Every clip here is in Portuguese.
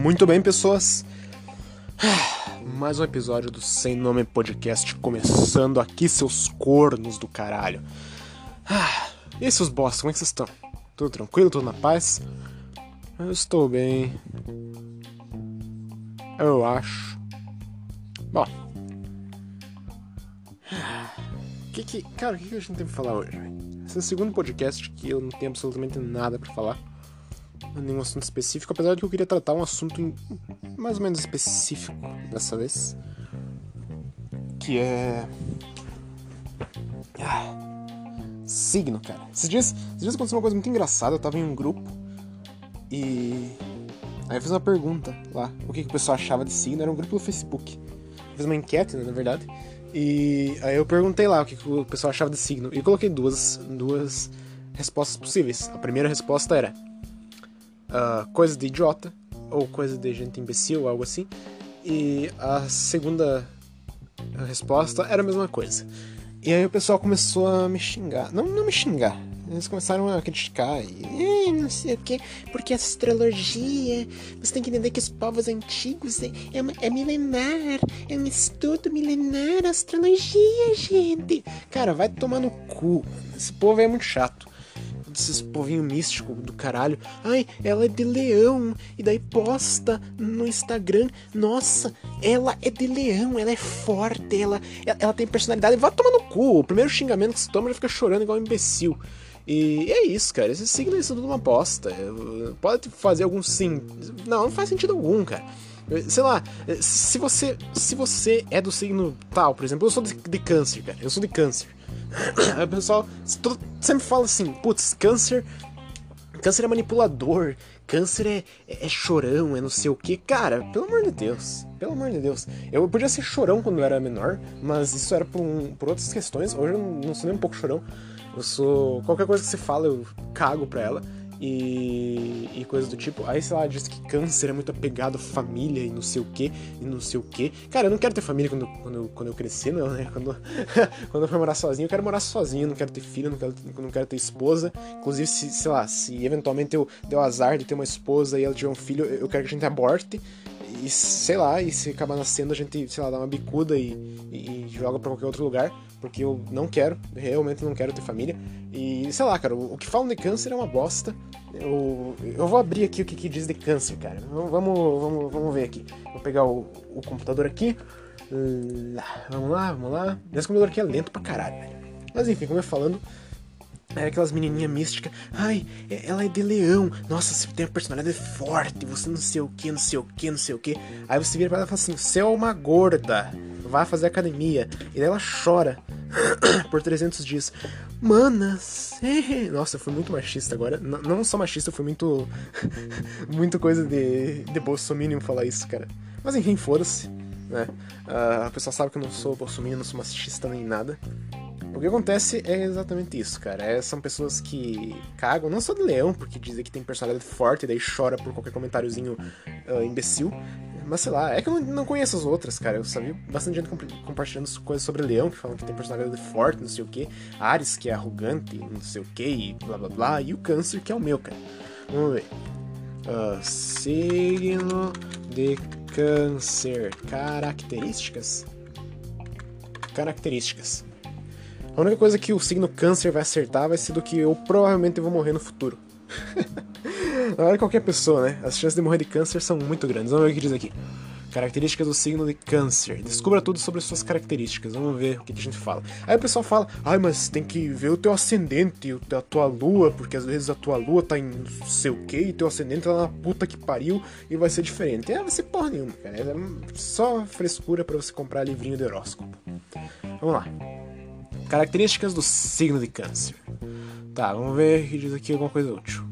Muito bem, pessoas. Mais um episódio do Sem Nome Podcast começando aqui, seus cornos do caralho. E aí, seus bosta, como é que vocês estão? Tudo tranquilo? Tudo na paz? Eu estou bem. Eu acho. Bom. Que que, cara, o que, que a gente tem pra falar hoje? Esse é o segundo podcast que eu não tenho absolutamente nada pra falar nenhum assunto específico, apesar de que eu queria tratar um assunto mais ou menos específico dessa vez. Que é. Ah, signo, cara. Esses dias, esses dias aconteceu uma coisa muito engraçada. Eu tava em um grupo e. Aí eu fiz uma pergunta lá, o que, que o pessoal achava de signo. Era um grupo do Facebook. Eu fiz uma enquete, né, na verdade. E aí eu perguntei lá o que, que o pessoal achava de signo. E coloquei duas, duas respostas possíveis. A primeira resposta era uh, coisa de idiota ou coisa de gente imbecil, algo assim. E a segunda resposta era a mesma coisa. E aí o pessoal começou a me xingar. Não, não me xingar. Eles começaram a criticar e não sei o que, porque a astrologia, você tem que entender que os povos antigos é, é, é milenar, é um estudo milenar, astrologia, gente. Cara, vai tomar no cu. Esse povo é muito chato desses povinho místico do caralho. Ai, ela é de leão. E daí posta no Instagram. Nossa, ela é de leão, ela é forte, ela, ela tem personalidade. Vai tomar no cu. O primeiro xingamento que você toma já fica chorando igual um imbecil. E é isso, cara. Esse signo é tudo uma bosta. Pode fazer algum sim. Não, não faz sentido algum, cara. Sei lá, se você se você é do signo tal, por exemplo, eu sou de, de câncer, cara. Eu sou de câncer. Aí o pessoal sempre fala assim, putz, câncer. Câncer é manipulador, câncer é, é, é, chorão, é não sei o que. Cara, pelo amor de Deus, pelo amor de Deus. Eu podia ser chorão quando eu era menor, mas isso era por, um, por outras questões. Hoje eu não sou nem um pouco chorão. Eu sou. Qualquer coisa que você fala, eu cago pra ela e, e coisas do tipo. Aí, sei lá, diz que câncer é muito apegado à família e não sei o que, e não sei o que. Cara, eu não quero ter família quando, quando, quando eu crescer, não, né? Quando, quando eu for morar sozinho, eu quero morar sozinho, não quero ter filho, não quero, não quero ter esposa. Inclusive, se, sei lá, se eventualmente eu der o azar de ter uma esposa e ela tiver um filho, eu quero que a gente aborte e sei lá, e se acabar nascendo a gente, sei lá, dá uma bicuda e, e, e joga pra qualquer outro lugar, porque eu não quero, realmente não quero ter família. E sei lá, cara, o, o que falam de câncer é uma bosta. Eu, eu vou abrir aqui o que, que diz de câncer, cara. Vamos, vamos, vamos ver aqui. Vou pegar o, o computador aqui. Vamos lá, vamos lá. Esse computador aqui é lento pra caralho, velho. Mas enfim, como eu falando, é aquelas menininhas místicas. Ai, ela é de leão. Nossa, você tem uma personalidade forte. Você não sei o que, não sei o que, não sei o que. Aí você vira pra ela e fala assim: Você é uma gorda. Vai fazer academia. E ela chora por 300 dias. Manas. Nossa, eu fui muito machista agora. N não só machista, eu fui muito. muito coisa de, de Bolsominion falar isso, cara. Mas enfim, foda-se. Né? Uh, a pessoa sabe que eu não sou Bolsominion, não sou machista nem nada. O que acontece é exatamente isso, cara. É, são pessoas que cagam, não só de leão, porque dizem que tem personalidade forte e daí chora por qualquer comentáriozinho uh, imbecil. Mas sei lá, é que eu não, conheço as outras, cara. Eu vi bastante gente comp compartilhando coisas sobre leão, que falam que tem personalidade forte, não sei o que. Ares, que é arrogante, não sei o que, e blá blá blá. E o câncer, que é o meu, cara. Vamos ver. Uh, signo de câncer. Características. Características. A única coisa que o signo câncer vai acertar vai ser do que eu provavelmente vou morrer no futuro. Na verdade, qualquer pessoa, né? As chances de morrer de câncer são muito grandes. Vamos ver o que diz aqui. Características do signo de câncer. Descubra tudo sobre suas características. Vamos ver o que, a gente fala. Aí o pessoal fala, ai, mas tem que ver o teu ascendente, a tua lua, porque às vezes a tua lua tá em sei o que, e teu ascendente tá na puta que pariu e vai ser diferente. É, vai ser porra nenhuma, cara. É só frescura para você comprar livrinho de horóscopo. Vamos lá. Características do signo de câncer. Tá, vamos ver que diz aqui alguma coisa útil.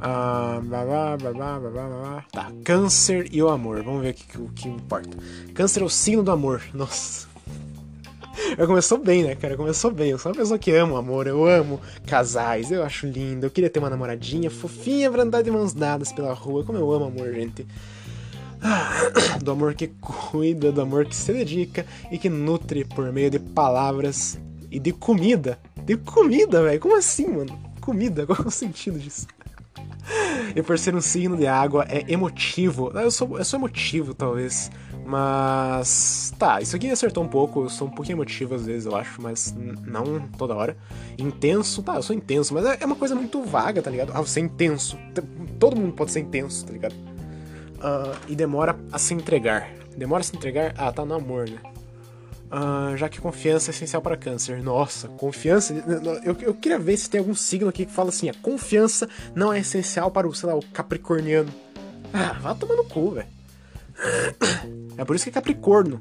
Ah, blá, blá, blá, tá, câncer e o amor. Vamos ver aqui o que importa. Câncer é o signo do amor. Nossa. Eu começou bem, né, cara? Começou bem. Eu sou uma pessoa que ama amor, eu amo casais, eu acho lindo. Eu queria ter uma namoradinha fofinha pra andar de mãos dadas pela rua. Como eu amo amor, gente. do amor que cuida, do amor que se dedica e que nutre por meio de palavras e de comida. De comida, velho. Como assim, mano? Comida? Qual é o sentido disso? e por ser um signo de água, é emotivo. Eu sou, eu sou emotivo, talvez. Mas. Tá, isso aqui acertou um pouco. Eu sou um pouquinho emotivo às vezes, eu acho, mas não toda hora. Intenso, tá, eu sou intenso, mas é, é uma coisa muito vaga, tá ligado? Ah, você é intenso. Todo mundo pode ser intenso, tá ligado? Uh, e demora a se entregar. Demora a se entregar? Ah, tá no amor, né? Uh, já que confiança é essencial para câncer. Nossa, confiança. Eu, eu queria ver se tem algum signo aqui que fala assim: a confiança não é essencial para o, sei lá, o capricorniano. Ah, vá tomar no cu, velho. É por isso que é capricorno.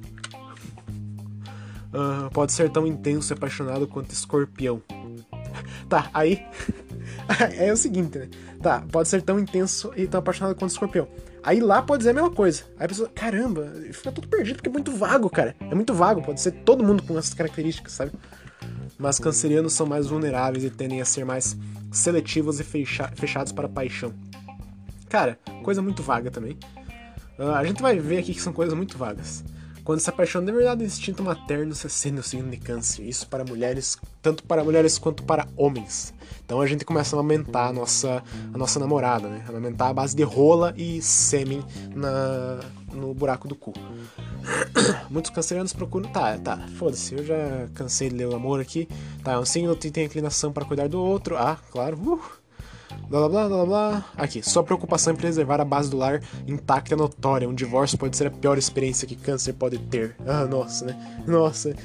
Uh, pode ser tão intenso e apaixonado quanto escorpião. Tá, aí. é o seguinte, né? Tá, pode ser tão intenso e tão apaixonado quanto escorpião. Aí lá pode dizer a mesma coisa. Aí a pessoa, caramba, fica tudo perdido porque é muito vago, cara. É muito vago, pode ser todo mundo com essas características, sabe? Mas cancerianos são mais vulneráveis e tendem a ser mais seletivos e fecha fechados para paixão. Cara, coisa muito vaga também. Uh, a gente vai ver aqui que são coisas muito vagas. Quando se apaixona de verdade do instinto materno, se acende o signo de câncer. Isso para mulheres, tanto para mulheres quanto para homens. Então a gente começa a amamentar a nossa, a nossa namorada, né? Amamentar a base de rola e sêmen na, no buraco do cu. Muitos cancerianos procuram. Tá, tá, foda-se, eu já cansei de ler o amor aqui. Tá, é um signo que tem inclinação para cuidar do outro. Ah, claro. Uh Blá blá blá blá. Aqui, sua preocupação em preservar a base do lar intacta é notória. Um divórcio pode ser a pior experiência que câncer pode ter. Ah, nossa, né? Nossa.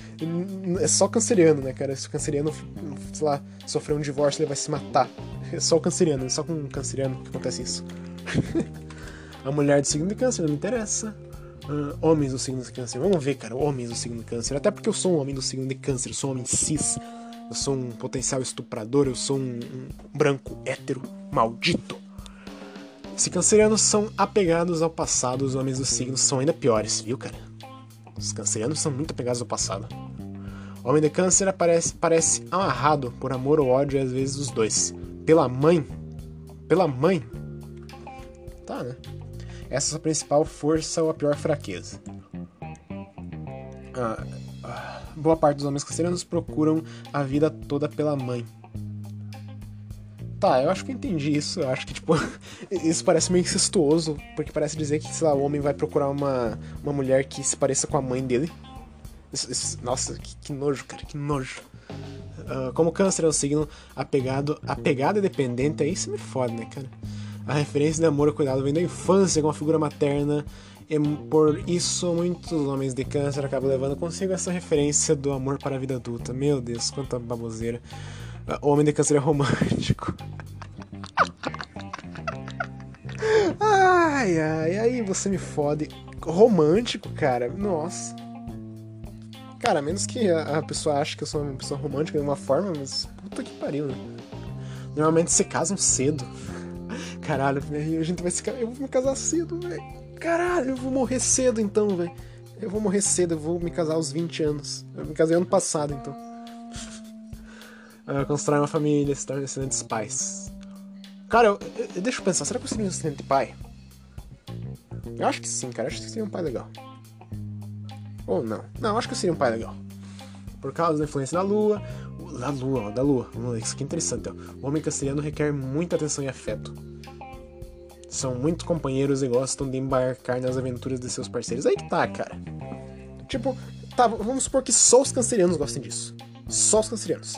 É só canceriano, né, cara? Se o canceriano, sei lá, sofrer um divórcio, ele vai se matar. É só o canceriano, é só com um canceriano que acontece isso. a mulher do signo de câncer não me interessa. Uh, homens do signo de câncer. Vamos ver, cara, homens do signo de câncer. Até porque eu sou um homem do signo de câncer, eu sou um homem cis eu sou um potencial estuprador, eu sou um, um branco hétero maldito. Se cancerianos são apegados ao passado, os homens do signo são ainda piores, viu, cara? Os cancerianos são muito apegados ao passado. O homem de câncer aparece, parece amarrado por amor ou ódio, às vezes os dois. Pela mãe. Pela mãe. Tá, né? Essa é a sua principal força ou a pior fraqueza. Ah, boa parte dos homens cancerianos procuram a vida toda pela mãe. Tá, eu acho que eu entendi isso. Eu acho que, tipo, isso parece meio incestuoso, porque parece dizer que, sei lá, o homem vai procurar uma, uma mulher que se pareça com a mãe dele. Isso, isso, nossa, que, que, nojo, cara, que nojo. Uh, como câncer é um signo apegado, apegado e dependente, aí você me fode, né, cara? A referência de amor e cuidado vem da infância com a figura materna e por isso, muitos homens de câncer acabam levando consigo essa referência do amor para a vida adulta. Meu Deus, quanta baboseira. O homem de câncer é romântico. ai, ai, aí você me fode. Romântico, cara, nossa. Cara, menos que a, pessoa ache que eu sou uma pessoa romântica de uma forma, mas puta que pariu, né? Normalmente se casam cedo. Caralho, a gente vai se Eu vou me casar cedo, velho. Caralho, eu vou morrer cedo então, velho. Eu vou morrer cedo, eu vou me casar aos 20 anos. Eu me casei ano passado, então. constrói uma família, se torna excelentes pais. Cara, eu, eu, deixa eu pensar, será que eu seria um excelente pai? Eu acho que sim, cara. Eu acho que seria um pai legal. Ou não? Não, eu acho que eu seria um pai legal. Por causa da influência da lua. Da lua, ó, da lua. Ver, isso aqui é interessante, ó. O homem canceriano requer muita atenção e afeto são muito companheiros e gostam de embarcar nas aventuras de seus parceiros. Aí que tá, cara. Tipo, tá, vamos supor que só os cancerianos gostem disso. Só os cancerianos.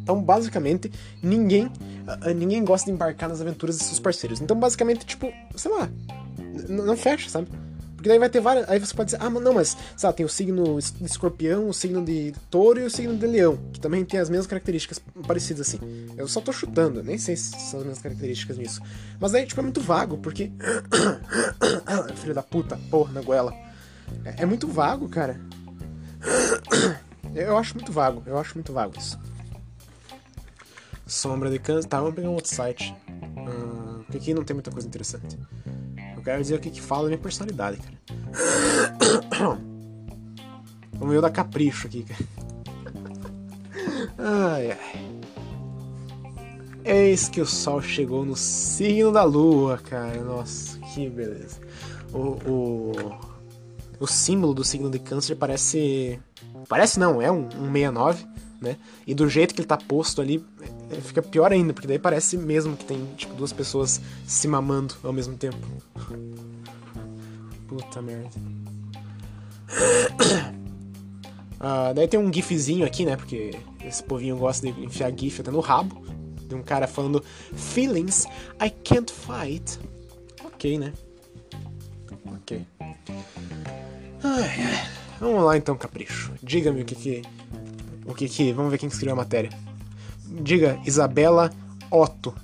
Então, basicamente, ninguém uh, ninguém gosta de embarcar nas aventuras de seus parceiros. Então, basicamente, tipo, sei lá, não fecha, sabe? Porque daí vai ter várias. Aí você pode dizer, ah, não, mas, sabe, tem o signo de escorpião, o signo de touro e o signo de leão, que também tem as mesmas características parecidas assim. Eu só tô chutando, nem sei se são as mesmas características nisso. Mas aí, tipo, é muito vago, porque. Filho da puta, porra, na goela. É, é muito vago, cara. Eu acho muito vago, eu acho muito vago isso. Sombra de câncer. Tá, vamos pegar um outro site. Uh, porque aqui não tem muita coisa interessante. Eu quero dizer o que, que fala da minha personalidade, cara. Vamos ver o da capricho aqui, cara. Ai, ai. Eis que o sol chegou no signo da lua, cara. Nossa, que beleza. O, o, o símbolo do signo de câncer parece. Parece não, é um, um 69, né? E do jeito que ele tá posto ali, é, fica pior ainda, porque daí parece mesmo que tem, tipo, duas pessoas se mamando ao mesmo tempo. Puta merda. Uh, daí tem um gifzinho aqui, né? Porque esse povinho gosta de enfiar gif até no rabo. De um cara falando Feelings I can't fight. Ok, né? Ok. Ai, ai. Vamos lá então, capricho. Diga-me o que que. O que que. Vamos ver quem escreveu a matéria. Diga, Isabela Otto.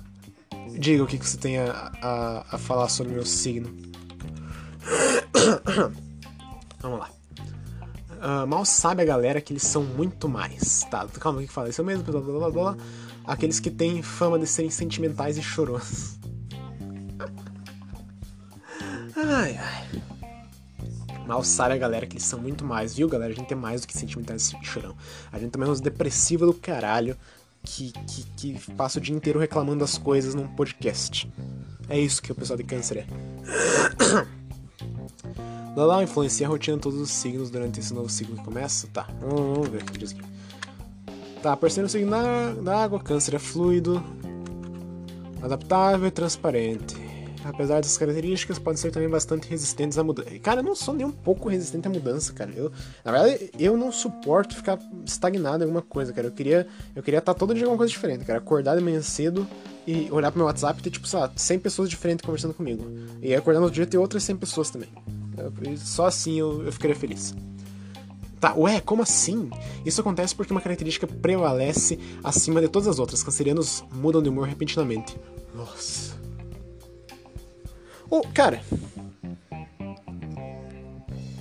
Diga o que, que você tem a, a, a falar sobre o meu signo. Vamos lá. Uh, mal sabe a galera que eles são muito mais. Tá, calma, o que fala? Isso mesmo, blá, blá, blá, blá. Aqueles que têm fama de serem sentimentais e chorões. ai, ai. Mal sabe a galera que eles são muito mais, viu, galera? A gente é mais do que sentimentais e chorão. A gente é uns depressiva do caralho que, que, que passa o dia inteiro reclamando das coisas num podcast. É isso que o pessoal de câncer é. Lalau influencia a rotina de todos os signos durante esse novo ciclo que começa? Tá, vamos ver o que diz aqui. Tá, parceiro signo na, na água, câncer é fluido, adaptável e transparente. Apesar dessas características, podem ser também bastante resistentes à mudança. Cara, eu não sou nem um pouco resistente à mudança, cara. Eu, na verdade, eu não suporto ficar estagnado em alguma coisa, cara. Eu queria eu queria estar todo dia alguma coisa diferente, cara. Acordar de manhã cedo e olhar pro meu WhatsApp e ter, tipo, sei lá, 100 pessoas diferentes conversando comigo. E acordar no outro dia ter outras 100 pessoas também. Só assim eu, eu ficaria feliz. Tá, ué, como assim? Isso acontece porque uma característica prevalece acima de todas as outras. Cancerianos mudam de humor repentinamente. Nossa. Oh, cara.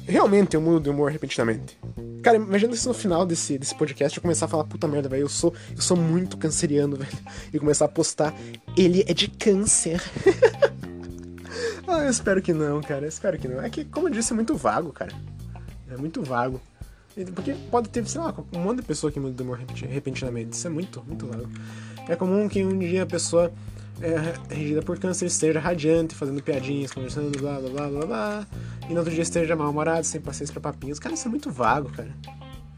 Realmente eu mudo de humor repentinamente. Cara, imagina se no final desse, desse podcast eu começar a falar, puta merda, velho, eu sou, eu sou muito canceriano, velho. E começar a postar, ele é de câncer. Ah, eu espero que não, cara. Eu espero que não. É que, como eu disse, é muito vago, cara. É muito vago. Porque pode ter, sei lá, um monte de pessoa que muda de humor repentinamente. Isso é muito, muito vago. É comum que um dia a pessoa é, regida por câncer esteja radiante, fazendo piadinhas, conversando, blá blá blá blá blá. E no outro dia esteja mal-humorado, sem paciência pra papinhos. Cara, isso é muito vago, cara.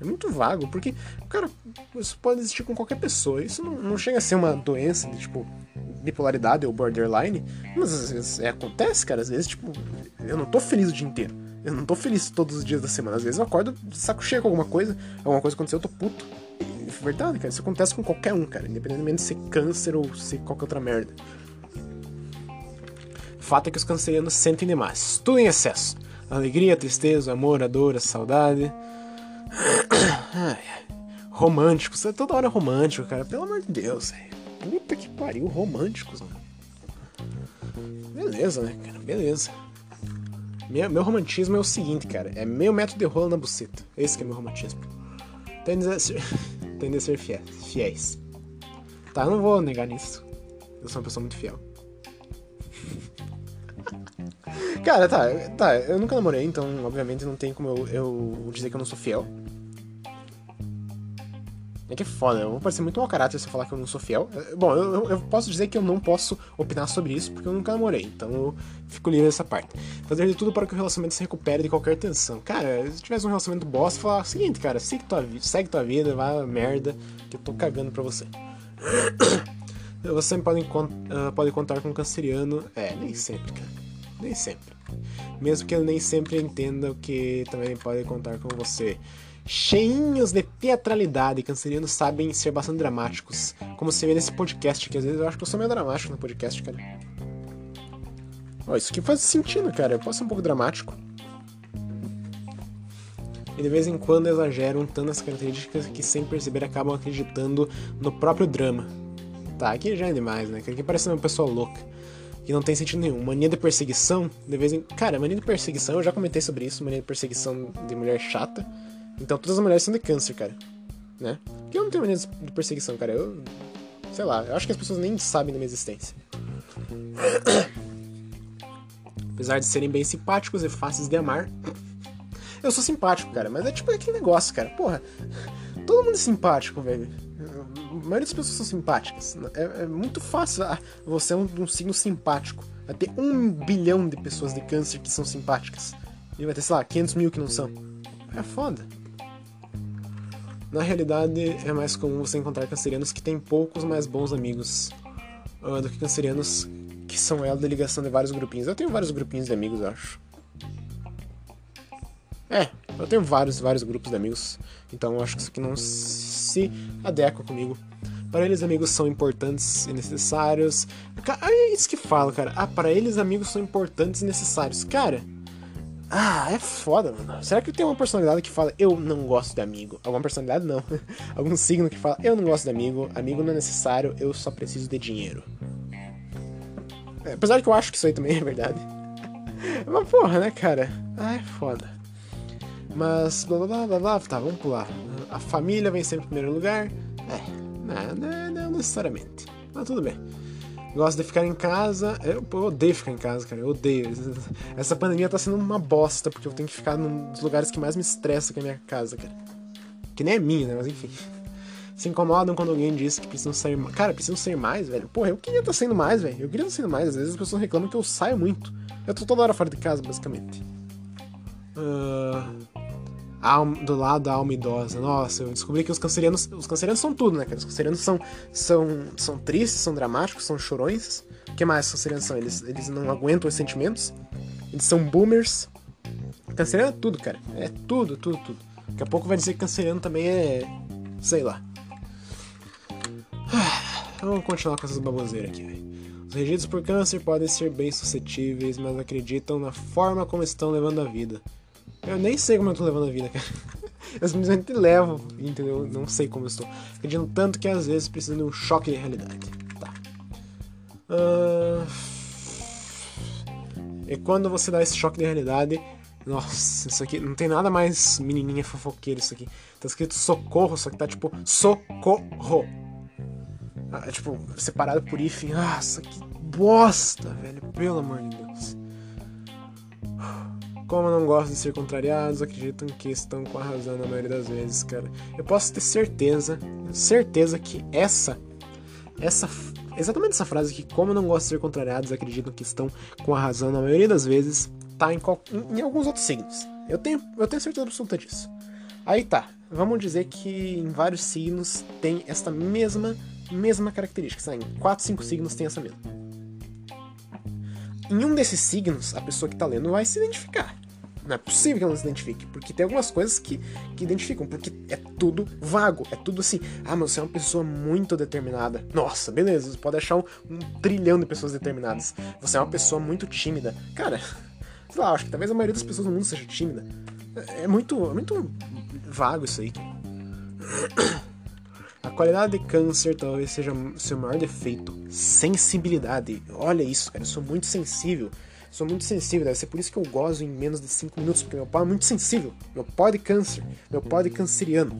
É muito vago, porque, cara, isso pode existir com qualquer pessoa. Isso não, não chega a ser uma doença de, tipo, bipolaridade ou borderline, mas às vezes é, acontece, cara. Às vezes, tipo, eu não tô feliz o dia inteiro. Eu não tô feliz todos os dias da semana. Às vezes eu acordo saco cheio com alguma coisa, alguma coisa aconteceu, eu tô puto. É verdade, cara. Isso acontece com qualquer um, cara. Independentemente de ser câncer ou ser qualquer outra merda. Fato é que os cancerianos sentem demais. Tudo em excesso. alegria, tristeza, amor, a dor, a saudade. Românticos. É toda hora romântico, cara. Pelo amor de Deus. Puta que pariu, românticos, mano. Beleza, né, cara? Beleza. Meu, meu romantismo é o seguinte, cara. É meio metro de rolo na buceta. Esse que é meu romantismo. Tende a ser, tende a ser fiéis. Tá, eu não vou negar nisso. Eu sou uma pessoa muito fiel. Cara, tá, tá, eu nunca namorei, então obviamente não tem como eu, eu dizer que eu não sou fiel. É que é foda, eu vou parecer muito mau caráter se eu falar que eu não sou fiel. É, bom, eu, eu, posso dizer que eu não posso opinar sobre isso porque eu nunca namorei, então eu fico livre dessa parte. Fazer de tudo para que o relacionamento se recupere de qualquer tensão. Cara, se tivesse um relacionamento bosta, falar o seguinte, cara, segue tua, segue tua vida, vai merda, que eu tô cagando pra você. Você pode, uh, pode contar com um canceriano. É, nem sempre, cara. Nem sempre. Mesmo que ele nem sempre entenda o que também pode contar com você cheinhos de teatralidade. Cancerianos sabem ser bastante dramáticos. Como você vê nesse podcast, que às vezes eu acho que eu sou meio dramático no podcast, cara. Ó, isso aqui faz sentido, cara. Eu posso ser um pouco dramático. E de vez em quando exageram tanto as características que sem perceber acabam acreditando no próprio drama. Tá, aqui já é demais, né? Aqui parece uma pessoa louca. Que não tem sentido nenhum. Mania de perseguição, de vez em. Cara, mania de perseguição, eu já comentei sobre isso, mania de perseguição de mulher chata. Então todas as mulheres são de câncer, cara. Né? Porque eu não tenho mania de perseguição, cara. Eu. Sei lá, eu acho que as pessoas nem sabem da minha existência. Apesar de serem bem simpáticos e fáceis de amar. Eu sou simpático, cara, mas é tipo aquele negócio, cara. Porra, todo mundo é simpático, velho. A maioria das pessoas são simpáticas. É, é muito fácil. Ah, você é um, um signo simpático. Vai ter um bilhão de pessoas de câncer que são simpáticas. E vai ter, sei lá, 500 mil que não são. É foda. Na realidade, é mais comum você encontrar cancerianos que têm poucos mais bons amigos uh, do que cancerianos que são ela da ligação de vários grupinhos. Eu tenho vários grupinhos de amigos, acho. É, eu tenho vários, vários grupos de amigos. Então acho que isso aqui não se adequa comigo. Para eles, amigos são importantes e necessários. É isso que fala, cara. Ah, para eles, amigos são importantes e necessários. Cara, ah, é foda, mano. Será que tem uma personalidade que fala eu não gosto de amigo? Alguma personalidade não. Algum signo que fala eu não gosto de amigo, amigo não é necessário, eu só preciso de dinheiro. É, apesar que eu acho que isso aí também é verdade. Mas porra, né, cara? Ah, é foda. Mas blá blá blá blá blá, tá, vamos pular. A família vem sempre em primeiro lugar. É, não, não, não necessariamente. Mas tudo bem. Gosto de ficar em casa. Eu, eu, odeio ficar em casa, cara. Eu odeio. Essa pandemia tá sendo uma bosta, porque eu tenho que ficar num dos lugares que mais me estressa que é a minha casa, cara. Que nem é minha, né? Mas enfim. Se incomodam quando alguém diz que precisam sair mais. Cara, precisam sair mais, velho. Porra, eu queria estar tá saindo mais, velho. Eu queria estar tá saindo mais. Às vezes as pessoas reclamam que eu saio muito. Eu tô toda hora fora de casa, basicamente. Uh do lado da alma idosa. Nossa, eu descobri que os cancerianos. Os cancerianos são tudo, né? Os cancerianos são, são, são tristes, são dramáticos, são chorões. O que mais os cancerianos são? Eles, eles não aguentam os sentimentos. Eles são boomers. Canceriano é tudo, cara. É tudo, tudo, tudo. Daqui a pouco vai dizer que canceriano também é. sei lá. Vamos continuar com essas baboseiras aqui, velho. Os regidos por câncer podem ser bem suscetíveis, mas acreditam na forma como estão levando a vida. Eu nem sei como eu tô levando a vida, cara. Eu simplesmente levo, entendeu? Não sei como eu estou. Acredito tanto que às vezes preciso de um choque de realidade. Tá. Uh... E quando você dá esse choque de realidade. Nossa, isso aqui não tem nada mais menininha fofoqueira isso aqui. Tá escrito socorro, só que tá tipo socorro. Ah, é, tipo, separado por if. Nossa, que bosta, velho. Pelo amor de Deus. Como não gostam de ser contrariados, acreditam que estão com a razão na maioria das vezes, cara. Eu posso ter certeza, certeza que essa, essa, exatamente essa frase que como não gostam de ser contrariados, acreditam que estão com a razão na maioria das vezes, tá em, em, em alguns outros signos. Eu tenho, eu tenho certeza absoluta disso. Aí tá, vamos dizer que em vários signos tem esta mesma, mesma característica. Sabe? Em 4, 5 signos tem essa mesma em um desses signos, a pessoa que tá lendo vai se identificar. Não é possível que ela não se identifique, porque tem algumas coisas que, que identificam, porque é tudo vago, é tudo assim. Ah, mas você é uma pessoa muito determinada. Nossa, beleza, você pode achar um, um trilhão de pessoas determinadas. Você é uma pessoa muito tímida. Cara, sei lá, acho que talvez a maioria das pessoas no mundo seja tímida. É, é muito, é muito vago isso aí. A qualidade de câncer talvez seja seu maior defeito. Sensibilidade. Olha isso, cara. Eu sou muito sensível. Sou muito sensível. Deve ser por isso que eu gozo em menos de 5 minutos. Porque meu pau é muito sensível. Meu pau é de câncer. Meu pau é de canceriano.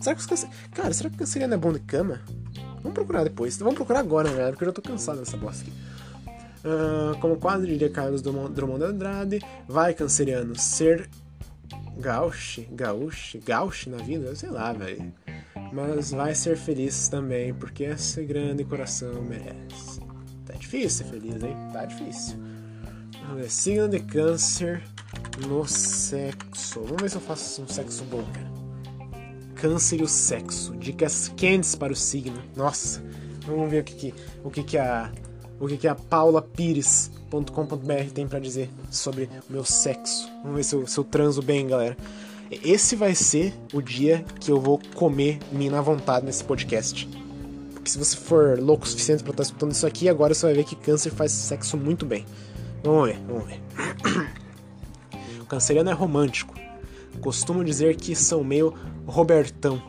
Será que os câncer... Cara, será que o canceriano é bom de cama? Vamos procurar depois. Vamos procurar agora, né? Porque eu já tô cansado dessa bosta aqui. Uh, como quase diria Carlos Drummond de Andrade, vai canceriano ser gauche, gauche, gauche na vida? Sei lá, velho mas vai ser feliz também, porque esse grande coração merece. Tá difícil ser feliz, hein? Tá difícil. Vamos ver, signo de câncer no sexo. Vamos ver se eu faço um sexo bom, cara. Câncer e o sexo. Dicas quentes para o signo. Nossa, vamos ver o que, que o que, que a o que, que a paulapires.com.br tem para dizer sobre o meu sexo. Vamos ver se eu, se eu transo bem, galera. Esse vai ser o dia que eu vou comer mina à vontade nesse podcast. Porque se você for louco o suficiente pra estar escutando isso aqui, agora você vai ver que câncer faz sexo muito bem. Vamos ver, vamos ver. O canceriano é romântico. Costumo dizer que são meio Robertão,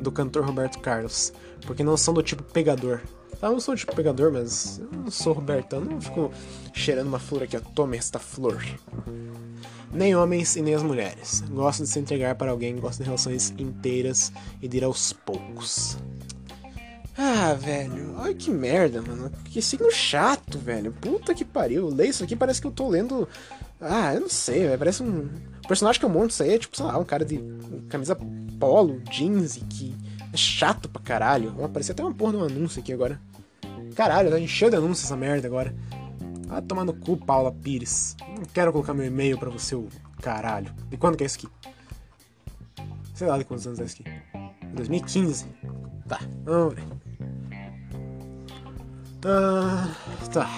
do cantor Roberto Carlos. Porque não são do tipo pegador. Tá, eu sou tipo pegador, mas eu não sou Robertão. Não fico cheirando uma flor aqui, ó. Tome esta flor nem homens e nem as mulheres. Gostam de se entregar para alguém, gostam de relações inteiras e de ir aos poucos. Ah, velho, olha que merda, mano. Que signo chato, velho. Puta que pariu. Leio isso aqui, parece que eu tô lendo. Ah, eu não sei, velho. Parece um. O personagem que eu monto isso aí é tipo, sei lá, um cara de camisa polo, jeans e que é chato pra caralho. Vai aparecer até uma porra de um anúncio aqui agora. Caralho, tá enchendo de anúncio essa merda agora. Ah, tomar no cu, Paula Pires. Não quero colocar meu e-mail pra você, o caralho. De quando que é isso aqui? Sei lá de quantos anos é isso aqui. 2015. Tá, vamos ver. Ah, tá.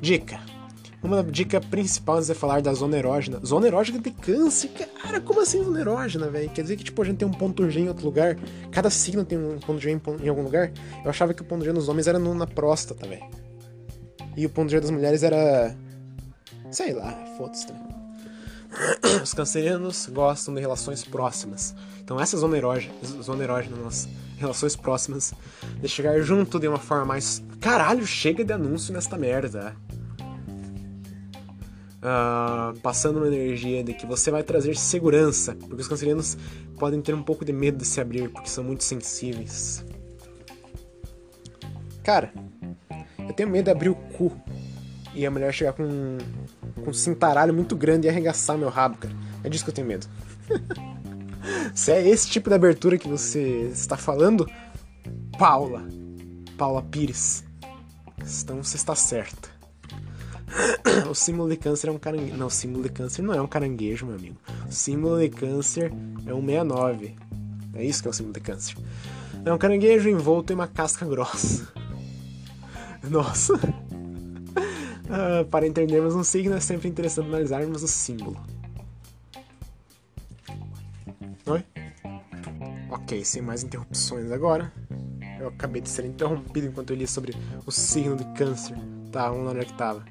Dica. Uma dica principal antes de falar da zona erógena. Zona erógena de câncer? Cara, como assim zona erógena, velho? Quer dizer que, tipo, a gente tem um ponto G em outro lugar? Cada signo tem um ponto G em, algum lugar? Eu achava que o ponto G nos homens era na próstata, velho. E o ponto G das mulheres era... Sei lá, foda-se também. Os cancerianos gostam de relações próximas. Então essa zona erógena, zona erógena nas relações próximas, de chegar junto de uma forma mais... Caralho, chega de anúncio nesta merda. Uh, passando uma energia de que você vai trazer segurança, porque os cancerianos podem ter um pouco de medo de se abrir, porque são muito sensíveis. Cara, eu tenho medo de abrir o cu e a mulher chegar com, com um cintaralho muito grande e arregaçar meu rabo, cara. É disso que eu tenho medo. Se é esse tipo de abertura que você está falando, Paula, Paula Pires, então você está certa. o símbolo de câncer é um caranguejo. Não, o símbolo de câncer não é um caranguejo, meu amigo. O símbolo de câncer é um 69. É isso que é o símbolo de câncer. É um caranguejo envolto em uma casca grossa. Nossa. Uh, para entendermos um signo é sempre interessante analisarmos o símbolo. Oi? Ok, sem mais interrupções agora. Eu acabei de ser interrompido enquanto eu li sobre o signo de câncer. Tá, vamos lá onde é que tava.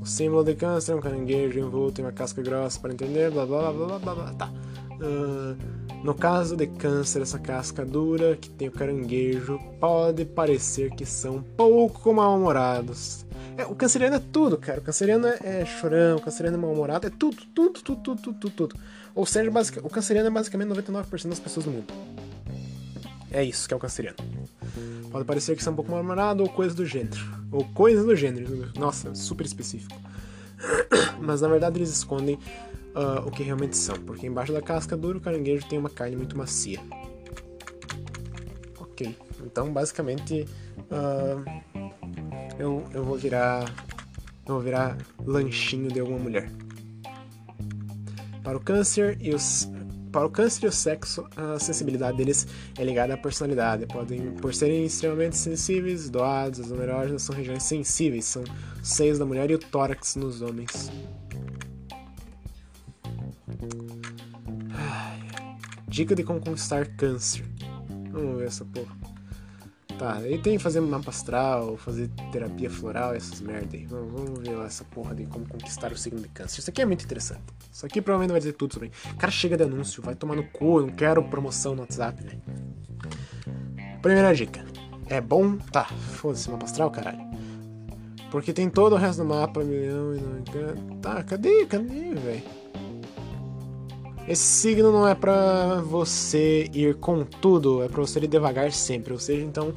O símbolo de câncer é um caranguejo envolto em uma casca grossa para entender, blá blá blá blá blá blá. Tá. Uh, no caso de câncer, essa casca dura que tem o caranguejo pode parecer que são pouco mal-humorados. É, o canceriano é tudo, cara. O canceriano é, é chorão, o canceriano é mal-humorado, é tudo, tudo, tudo, tudo, tudo, tudo, tudo. Ou seja, basic... o canceriano é basicamente 99% das pessoas do mundo. É isso que é o canceriano. Pode parecer que são um pouco mal-humorado ou coisa do gênero. Ou coisa do gênero. Nossa, super específico. Mas na verdade eles escondem uh, o que realmente são, porque embaixo da casca dura o caranguejo tem uma carne muito macia. Ok, então basicamente uh, eu, eu vou virar. Eu vou virar lanchinho de alguma mulher. Para o câncer e os para o câncer e o sexo, a sensibilidade deles é ligada à personalidade. Podem, por serem extremamente sensíveis, doados, as erógenas são regiões sensíveis, são os seios da mulher e o tórax nos homens. Dica de como conquistar câncer. Vamos ver essa porra. Tá, ele tem fazer mapa astral, fazer terapia floral, essas merda aí. Vamos, vamos ver lá essa porra de como conquistar o signo de câncer. Isso aqui é muito interessante. Isso aqui provavelmente vai dizer tudo sobre. Cara, chega de anúncio, vai tomar no cu, eu não quero promoção no WhatsApp, velho. Primeira dica. É bom. Tá, foda-se, mapa astral, caralho. Porque tem todo o resto do mapa, milhão e não. Tá, cadê? Cadê, velho? Esse signo não é para você ir com tudo, é para você ir devagar sempre. Ou seja, então,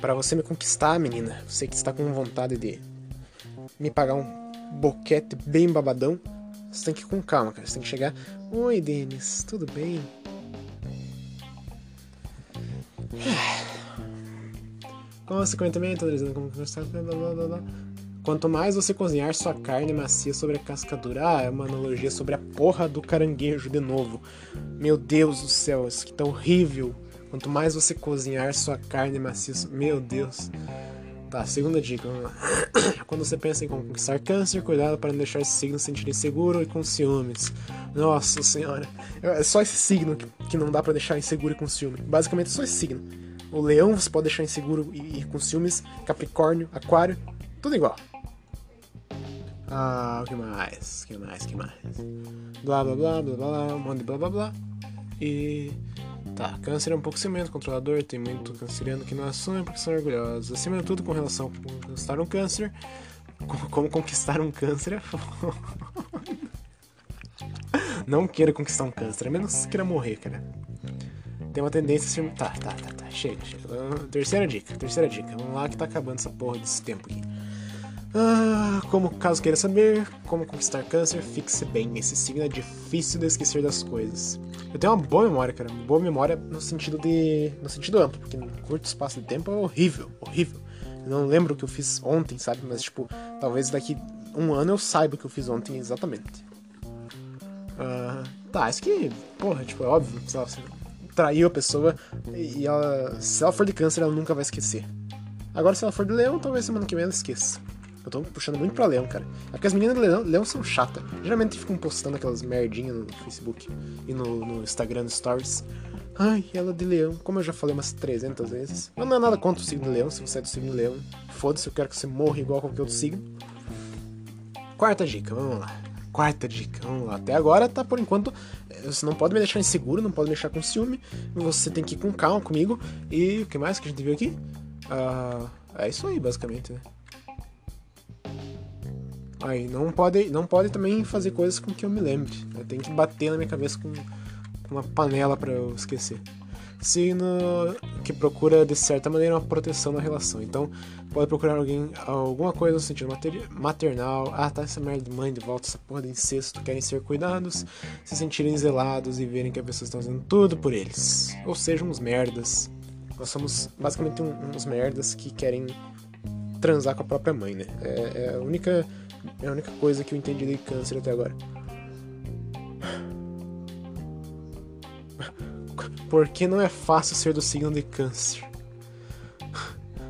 para você me conquistar, menina, você que está com vontade de me pagar um boquete bem babadão, você tem que ir com calma, cara. Você tem que chegar. Oi, Denis, tudo bem? Consequentemente, analisando como conversar, blá blá blá blá. Quanto mais você cozinhar sua carne macia sobre a casca dura, ah, é uma analogia sobre a porra do caranguejo de novo. Meu Deus do céu, isso aqui tá horrível. Quanto mais você cozinhar sua carne macia, meu Deus. Tá, segunda dica. Quando você pensa em conquistar câncer, cuidado para não deixar esse signo se sentir inseguro e com ciúmes. Nossa senhora, é só esse signo que não dá para deixar inseguro e com ciúme. Basicamente é só esse signo. O leão você pode deixar inseguro e, e com ciúmes, Capricórnio, Aquário, tudo igual. Ah, o que mais? Que mais? Que mais? Blá blá blá blá blá, um monte de blá blá blá. E. Tá, câncer é um pouco ciumento, controlador, tem muito canceriano que não assume porque são orgulhosos. Acima de tudo, com relação a conquistar um câncer, como conquistar um câncer é foda. Não queira conquistar um câncer, a menos que queira morrer, cara. Tem uma tendência a ser. Tá, tá, tá, tá. Chega, chega. Terceira dica, terceira dica. Vamos lá que tá acabando essa porra desse tempo aqui. Ah, como caso queira saber como conquistar câncer, fixe bem. Esse signo é difícil de esquecer das coisas. Eu tenho uma boa memória, cara. Uma boa memória no sentido de. no sentido amplo, porque no curto espaço de tempo é horrível, horrível. Eu não lembro o que eu fiz ontem, sabe? Mas, tipo, talvez daqui um ano eu saiba o que eu fiz ontem exatamente. Uh, tá, isso que, porra, tipo, é óbvio, ser. traiu a pessoa e ela, se ela for de câncer, ela nunca vai esquecer. Agora, se ela for de leão, talvez semana que vem ela esqueça. Eu tô puxando muito pra leão, cara. É porque as meninas de leão, leão são chatas. Geralmente ficam postando aquelas merdinhas no Facebook e no, no Instagram Stories. Ai, ela é de leão. Como eu já falei umas 300 vezes. Mas não é nada contra o signo de leão. Se você é do signo de leão, foda-se, eu quero que você morra igual a qualquer outro signo. Quarta dica, vamos lá. Quarta dica, vamos lá. Até agora tá por enquanto. Você não pode me deixar inseguro, não pode me deixar com ciúme. Você tem que ir com calma comigo. E o que mais que a gente viu aqui? Uh, é isso aí, basicamente, né? Aí, não pode, não pode também fazer coisas com que eu me lembre. Né? Tem que bater na minha cabeça com, uma panela para eu esquecer. Signo que procura, de certa maneira, uma proteção na relação. Então, pode procurar alguém, alguma coisa no sentido maternal. Ah, tá essa merda de mãe de volta, essa porra de incesto. Querem ser cuidados, se sentirem zelados e verem que a pessoa está fazendo tudo por eles. Ou seja, uns merdas. Nós somos basicamente uns merdas que querem transar com a própria mãe, né? É, é a única é a única coisa que eu entendi de câncer até agora. Porque não é fácil ser do signo de câncer.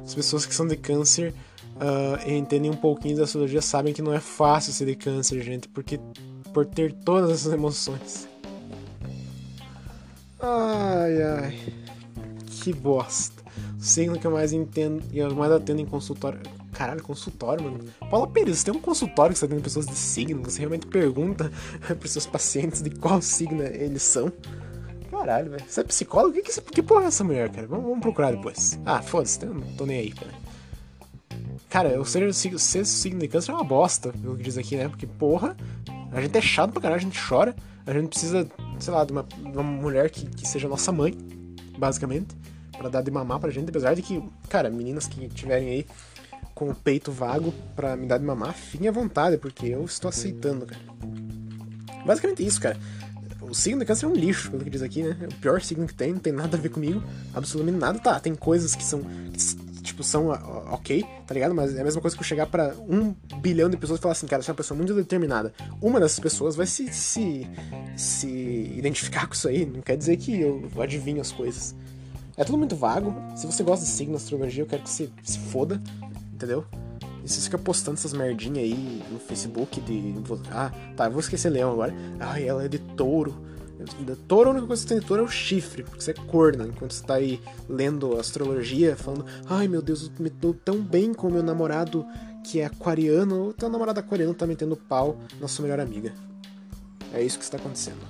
As pessoas que são de câncer uh, entendem um pouquinho da astrologia sabem que não é fácil ser de câncer, gente, porque por ter todas essas emoções. Ai, ai. Que bosta. O signo que eu mais entendo e eu mais atendo em consultório. Caralho, consultório, mano. Paula Pires, você tem um consultório que você tendo pessoas de signo, você realmente pergunta pros seus pacientes de qual signo eles são. Caralho, velho. Você é psicólogo? Que, que, que porra é essa mulher, cara? Vamos, vamos procurar depois. Ah, foda-se, não tô nem aí, cara. Cara, eu ser, ser signo de câncer é uma bosta, pelo que diz aqui, né? Porque, porra, a gente é chato pra caralho, a gente chora, a gente precisa, sei lá, de uma, de uma mulher que, que seja nossa mãe, basicamente, para dar de mamar pra gente, apesar de que, cara, meninas que tiverem aí com o peito vago para me dar de mamar, fiquem à vontade, porque eu estou aceitando, cara. Basicamente isso, cara. O signo de câncer é um lixo, pelo que diz aqui, né? É o pior signo que tem, não tem nada a ver comigo, absolutamente nada. Tá, tem coisas que são, que, tipo, são ok, tá ligado? Mas é a mesma coisa que eu chegar para um bilhão de pessoas e falar assim, cara, você é uma pessoa muito determinada. Uma dessas pessoas vai se, se, se identificar com isso aí, não quer dizer que eu adivinho as coisas. É tudo muito vago. Se você gosta de signo, astrologia, eu quero que você se foda entendeu? E você fica postando essas merdinhas aí no Facebook de. Ah, tá, eu vou esquecer leão agora. Ai, ela é de touro. Touro, a única coisa que você tem de touro é o chifre, porque você é corna. Enquanto você tá aí lendo astrologia, falando, ai meu Deus, eu me dou tão bem com meu namorado que é aquariano, o teu namorado aquariano tá metendo pau na sua melhor amiga. É isso que está acontecendo.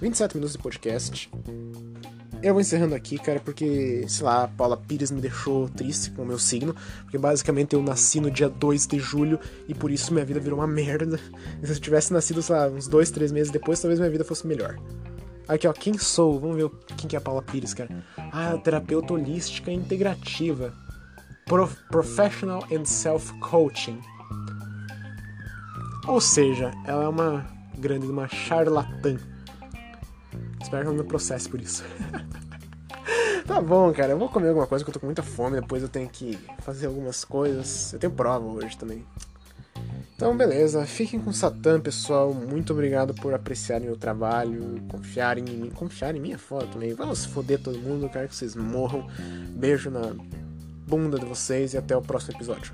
27 minutos de podcast. Eu vou encerrando aqui, cara, porque, sei lá, a Paula Pires me deixou triste com o meu signo, porque basicamente eu nasci no dia 2 de julho e por isso minha vida virou uma merda. Se eu tivesse nascido, sei lá, uns dois, três meses depois, talvez minha vida fosse melhor. Aqui, ó, quem sou? Vamos ver quem que é a Paula Pires, cara. Ah, terapeuta holística integrativa. Pro Professional and Self-Coaching. Ou seja, ela é uma grande, uma charlatã. Espero que ela não processe por isso. tá bom, cara. Eu vou comer alguma coisa que eu tô com muita fome. Depois eu tenho que fazer algumas coisas. Eu tenho prova hoje também. Então, beleza. Fiquem com Satã, pessoal. Muito obrigado por apreciarem meu trabalho, confiarem em mim. Confiarem em mim é foda também. Vamos foder todo mundo. Quero que vocês morram. Beijo na bunda de vocês e até o próximo episódio.